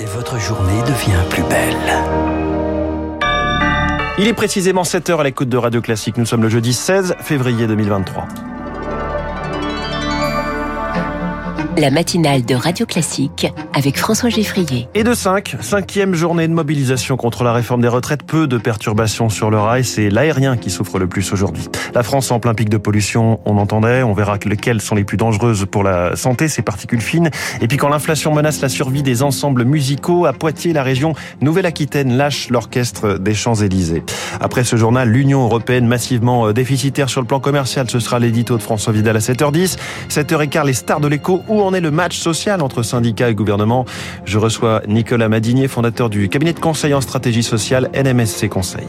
et votre journée devient plus belle. Il est précisément 7h à l'écoute de Radio Classique. Nous sommes le jeudi 16 février 2023. La matinale de Radio Classique avec François Geffrier. Et de 5, cinquième journée de mobilisation contre la réforme des retraites. Peu de perturbations sur le rail. C'est l'aérien qui souffre le plus aujourd'hui. La France en plein pic de pollution, on entendait. On verra lesquelles sont les plus dangereuses pour la santé, ces particules fines. Et puis quand l'inflation menace la survie des ensembles musicaux, à Poitiers, la région Nouvelle-Aquitaine lâche l'orchestre des Champs-Élysées. Après ce journal, l'Union européenne massivement déficitaire sur le plan commercial. Ce sera l'édito de François Vidal à 7h10. 7h15, les stars de l'écho. Où est le match social entre syndicats et gouvernement Je reçois Nicolas Madinier, fondateur du cabinet de conseil en stratégie sociale NMSC Conseil.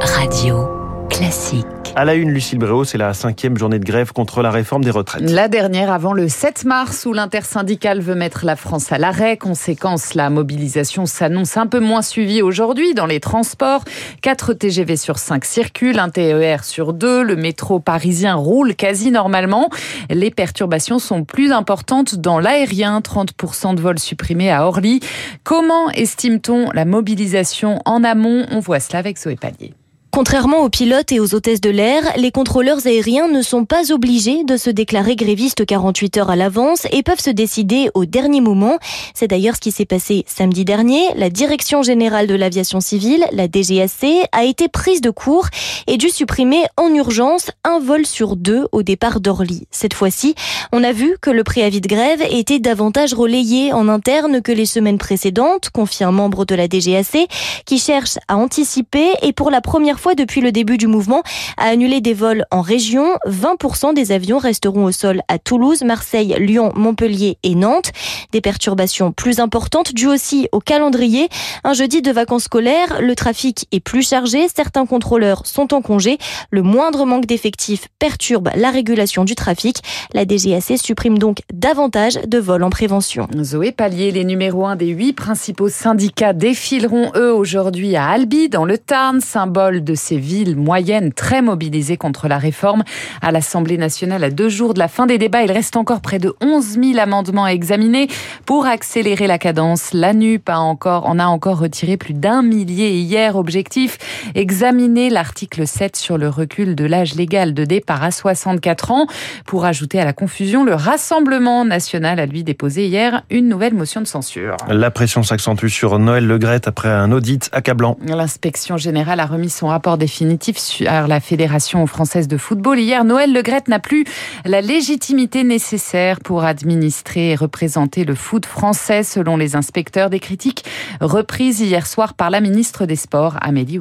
Radio Classique. À la une, Lucille Bréau, c'est la cinquième journée de grève contre la réforme des retraites. La dernière avant le 7 mars où l'intersyndicale veut mettre la France à l'arrêt. Conséquence, la mobilisation s'annonce un peu moins suivie aujourd'hui dans les transports. 4 TGV sur 5 circulent, un TER sur 2. Le métro parisien roule quasi normalement. Les perturbations sont plus importantes dans l'aérien. 30% de vols supprimés à Orly. Comment estime-t-on la mobilisation en amont? On voit cela avec Zoé Pallier. Contrairement aux pilotes et aux hôtesses de l'air, les contrôleurs aériens ne sont pas obligés de se déclarer grévistes 48 heures à l'avance et peuvent se décider au dernier moment. C'est d'ailleurs ce qui s'est passé samedi dernier. La Direction générale de l'aviation civile, la DGAC, a été prise de court et dû supprimer en urgence un vol sur deux au départ d'Orly. Cette fois-ci, on a vu que le préavis de grève était davantage relayé en interne que les semaines précédentes, confie un membre de la DGAC qui cherche à anticiper et pour la première fois depuis le début du mouvement à annuler des vols en région. 20% des avions resteront au sol à Toulouse, Marseille, Lyon, Montpellier et Nantes. Des perturbations plus importantes dues aussi au calendrier. Un jeudi de vacances scolaires, le trafic est plus chargé, certains contrôleurs sont en congé. Le moindre manque d'effectifs perturbe la régulation du trafic. La DGAC supprime donc davantage de vols en prévention. Zoé Pallier, les numéros 1 des huit principaux syndicats défileront eux aujourd'hui à Albi, dans le Tarn, symbole de de ces villes moyennes très mobilisées contre la réforme. À l'Assemblée nationale, à deux jours de la fin des débats, il reste encore près de 11 000 amendements à examiner pour accélérer la cadence. La NUP a encore, en a encore retiré plus d'un millier hier. Objectif, examiner l'article 7 sur le recul de l'âge légal de départ à 64 ans. Pour ajouter à la confusion, le Rassemblement national a lui déposé hier une nouvelle motion de censure. La pression s'accentue sur Noël Legrette après un audit accablant. L'inspection générale a remis son rapport définitif sur la Fédération française de football. Hier, Noël Legrette n'a plus la légitimité nécessaire pour administrer et représenter le foot français, selon les inspecteurs des critiques reprises hier soir par la ministre des Sports, Amélie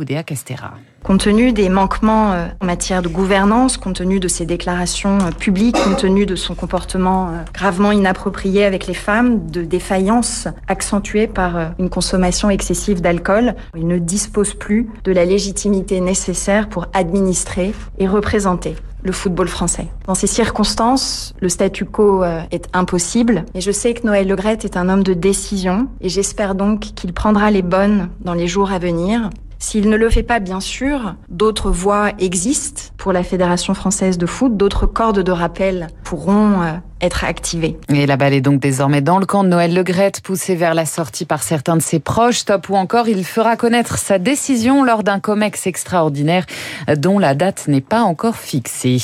Compte tenu des manquements euh, en matière de gouvernance, compte tenu de ses déclarations euh, publiques, compte tenu de son comportement euh, gravement inapproprié avec les femmes, de défaillances accentuées par une consommation excessive d'alcool, il ne dispose plus de la légitimité nécessaire pour administrer et représenter le football français. Dans ces circonstances, le statu quo est impossible, et je sais que Noël Legrette est un homme de décision, et j'espère donc qu'il prendra les bonnes dans les jours à venir s'il ne le fait pas, bien sûr, d'autres voies existent. Pour la Fédération française de foot, d'autres cordes de rappel pourront euh, être activées. Et la balle est donc désormais dans le camp de Noël Legrette, poussé vers la sortie par certains de ses proches. Top ou encore, il fera connaître sa décision lors d'un COMEX extraordinaire dont la date n'est pas encore fixée.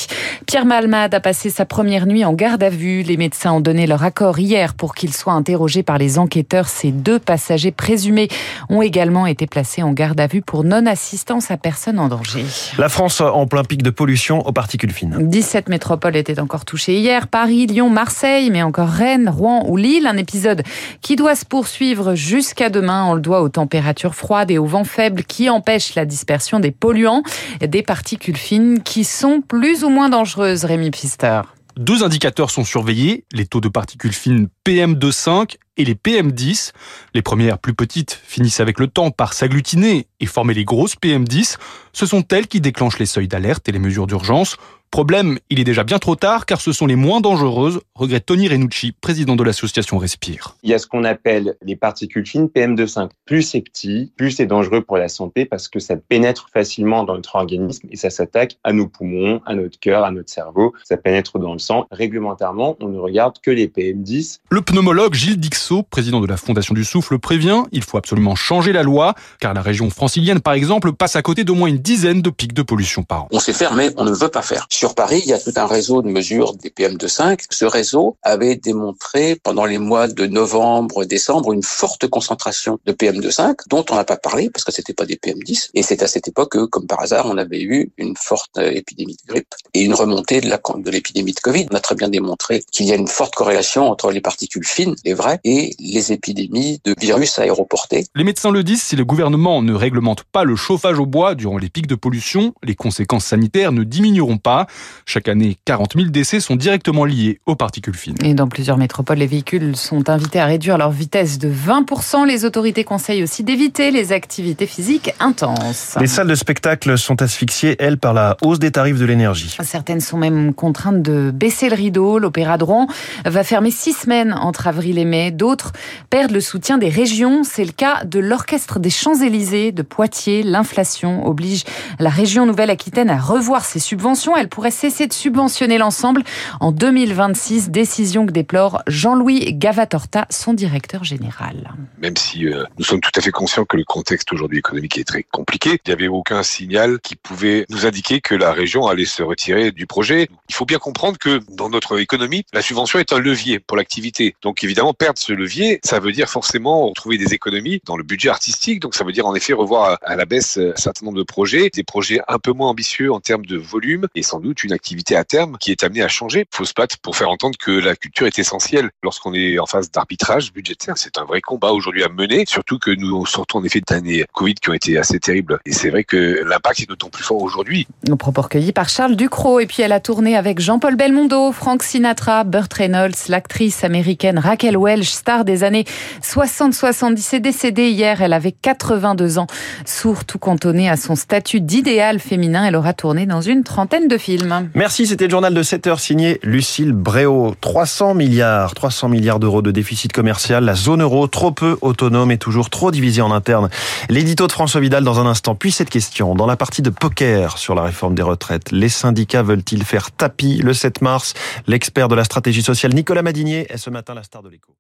Pierre Malmade a passé sa première nuit en garde à vue. Les médecins ont donné leur accord hier pour qu'il soit interrogé par les enquêteurs. Ces deux passagers présumés ont également été placés en garde à vue pour non-assistance à personne en danger. La France en plein pic de pollution aux particules fines. 17 métropoles étaient encore touchées hier. Paris, Lyon, Marseille, mais encore Rennes, Rouen ou Lille. Un épisode qui doit se poursuivre jusqu'à demain. On le doit aux températures froides et aux vents faibles qui empêchent la dispersion des polluants, des particules fines qui sont plus ou moins dangereuses, Rémi Pfister. Deux indicateurs sont surveillés, les taux de particules fines PM2,5 et les PM10. Les premières, plus petites, finissent avec le temps par s'agglutiner et former les grosses PM10. Ce sont elles qui déclenchent les seuils d'alerte et les mesures d'urgence. Problème, il est déjà bien trop tard car ce sont les moins dangereuses, regrette Tony Renucci, président de l'association Respire. Il y a ce qu'on appelle les particules fines PM2,5. Plus c'est petit, plus c'est dangereux pour la santé parce que ça pénètre facilement dans notre organisme et ça s'attaque à nos poumons, à notre cœur, à notre cerveau. Ça pénètre dans le sang. Réglementairement, on ne regarde que les PM10. Le pneumologue Gilles Dixot, président de la Fondation du Souffle, prévient il faut absolument changer la loi car la région francilienne, par exemple, passe à côté d'au moins une dizaine de pics de pollution par an. On sait faire, mais on ne veut pas faire. Sur Paris, il y a tout un réseau de mesures des PM2,5. Ce réseau avait démontré pendant les mois de novembre, décembre, une forte concentration de PM2,5 dont on n'a pas parlé parce que c'était pas des PM10. Et c'est à cette époque que, comme par hasard, on avait eu une forte épidémie de grippe et une remontée de la de l'épidémie de Covid. On a très bien démontré qu'il y a une forte corrélation entre les particules fines, les vraies, et les épidémies de virus aéroportés. Les médecins le disent, si le gouvernement ne réglemente pas le chauffage au bois durant les pics de pollution, les conséquences sanitaires ne diminueront pas. Chaque année, 40 000 décès sont directement liés aux particules fines. Et dans plusieurs métropoles, les véhicules sont invités à réduire leur vitesse de 20%. Les autorités conseillent aussi d'éviter les activités physiques intenses. Les salles de spectacle sont asphyxiées, elles, par la hausse des tarifs de l'énergie. Certaines sont même contraintes de baisser le rideau. L'Opéra de Rouen va fermer six semaines entre avril et mai. D'autres perdent le soutien des régions. C'est le cas de l'Orchestre des Champs-Élysées de Poitiers. L'inflation oblige la région Nouvelle-Aquitaine à revoir ses subventions. Elle pourrait cesser de subventionner l'ensemble en 2026. Décision que déplore Jean-Louis Gavatorta, son directeur général. Même si euh, nous sommes tout à fait conscients que le contexte aujourd'hui économique est très compliqué, il n'y avait aucun signal qui pouvait nous indiquer que la région allait se retirer du projet. Il faut bien comprendre que dans notre économie, la subvention est un levier pour l'activité. Donc évidemment, perdre ce levier, ça veut dire forcément retrouver des économies dans le budget artistique. Donc ça veut dire en effet revoir à la baisse un certain nombre de projets, des projets un peu moins ambitieux en termes de volume et sans doute une activité à terme qui est amenée à changer. Il faut se battre pour faire entendre que la culture est essentielle. Lorsqu'on est en phase d'arbitrage budgétaire, c'est un vrai combat aujourd'hui à mener, surtout que nous sortons en effet d'années Covid qui ont été assez terribles. Et c'est vrai que l'impact est d'autant plus fort aujourd'hui. Nos propos recueillis par Charles Ducrot. Et puis elle a tourné avec Jean-Paul Belmondo, Frank Sinatra, Burt Reynolds, l'actrice américaine Raquel Welch, star des années 60-70, est décédée hier. Elle avait 82 ans. Surtout cantonnée à son statut d'idéal féminin, elle aura tourné dans une trentaine de films. Merci, c'était le journal de 7 heures signé Lucille Bréau. 300 milliards, 300 milliards d'euros de déficit commercial. La zone euro trop peu autonome et toujours trop divisée en interne. L'édito de François Vidal dans un instant. Puis cette question. Dans la partie de poker sur la réforme des retraites, les syndicats veulent-ils faire tapis le 7 mars? L'expert de la stratégie sociale Nicolas Madinier est ce matin la star de l'écho.